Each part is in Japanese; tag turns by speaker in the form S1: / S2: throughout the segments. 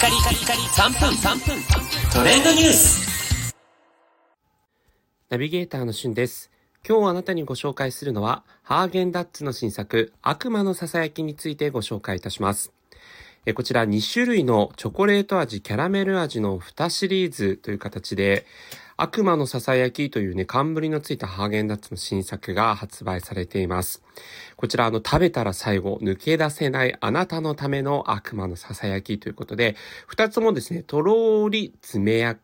S1: カリカリカリ3分3分トレンドニュース
S2: ナビゲーターのしゅんです。今日あなたにご紹介するのは、ハーゲンダッツの新作、悪魔のささやきについてご紹介いたします。えこちら2種類のチョコレート味、キャラメル味の2シリーズという形で、悪魔のささやきというね、冠のついたハーゲンダッツの新作が発売されています。こちら、あの、食べたら最後、抜け出せないあなたのための悪魔のささやきということで、二つもですね、とろーり爪や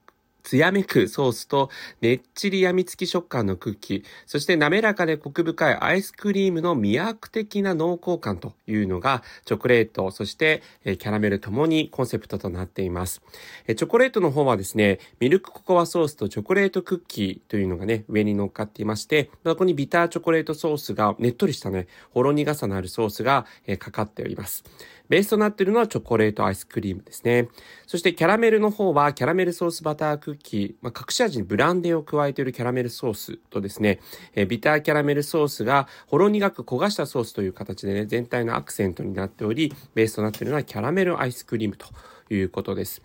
S2: つやめくソースと、ねっちりやみつき食感のクッキー、そして滑らかでコク深いアイスクリームの魅惑的な濃厚感というのが、チョコレート、そしてえキャラメルともにコンセプトとなっています。えチョコレートの方はですね、ミルクココアソースとチョコレートクッキーというのがね、上に乗っかっていまして、そこにビターチョコレートソースが、ねっとりしたね、ほろ苦さのあるソースが、えかかっております。ベースとなっているのはチョコレートアイスクリームですね。そしてキャラメルの方はキャラメルソースバタークッキー、まあ、隠し味にブランデーを加えているキャラメルソースとですね、えービターキャラメルソースがほろ苦く焦がしたソースという形でね、全体のアクセントになっており、ベースとなっているのはキャラメルアイスクリームということです。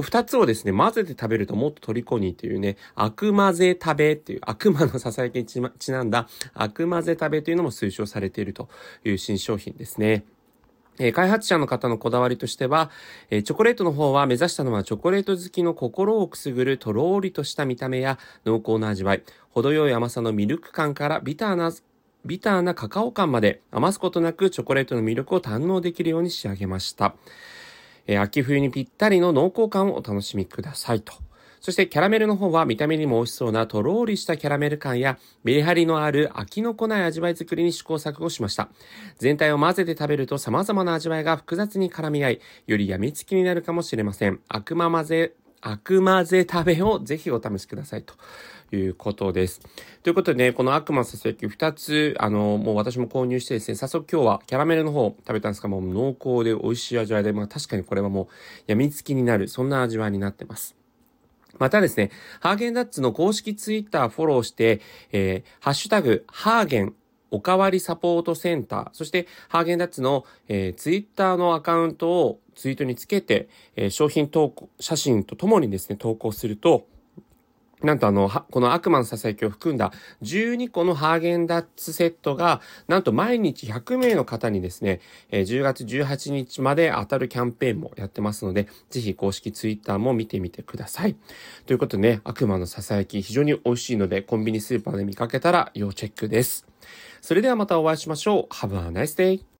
S2: 二つをですね、混ぜて食べるともっと虜にというね、悪混ぜ食べっていう、悪魔のささやきにちなんだ悪混ぜ食べというのも推奨されているという新商品ですね。え開発者の方のこだわりとしては、えチョコレートの方は目指したのはチョコレート好きの心をくすぐるとろーりとした見た目や濃厚な味わい、程よい甘さのミルク感からビターなビターなカカオ感まで余すことなくチョコレートの魅力を堪能できるように仕上げました。え秋冬にぴったりの濃厚感をお楽しみくださいと。そしてキャラメルの方は見た目にも美味しそうなとろーりしたキャラメル感やメリハリのある飽きのこない味わい作りに試行錯誤しました。全体を混ぜて食べると様々な味わいが複雑に絡み合い、より病みつきになるかもしれません。悪魔混ぜ、悪混ぜ食べをぜひお試しくださいと。いうことです。ということでね、この悪魔ささやき2つ、あの、もう私も購入してですね、早速今日はキャラメルの方食べたんですが、もう濃厚で美味しい味わいで、まあ確かにこれはもう病みつきになる、そんな味わいになってます。またですね、ハーゲンダッツの公式ツイッターフォローして、えー、ハッシュタグ、ハーゲン、おかわりサポートセンター、そしてハーゲンダッツの、えー、ツイッターのアカウントをツイートにつけて、えー商品投稿、写真とともにですね、投稿すると、なんとあの、この悪魔のささやきを含んだ12個のハーゲンダッツセットが、なんと毎日100名の方にですね、10月18日まで当たるキャンペーンもやってますので、ぜひ公式ツイッターも見てみてください。ということでね、悪魔のささやき非常に美味しいので、コンビニスーパーで見かけたら要チェックです。それではまたお会いしましょう。Have a nice day!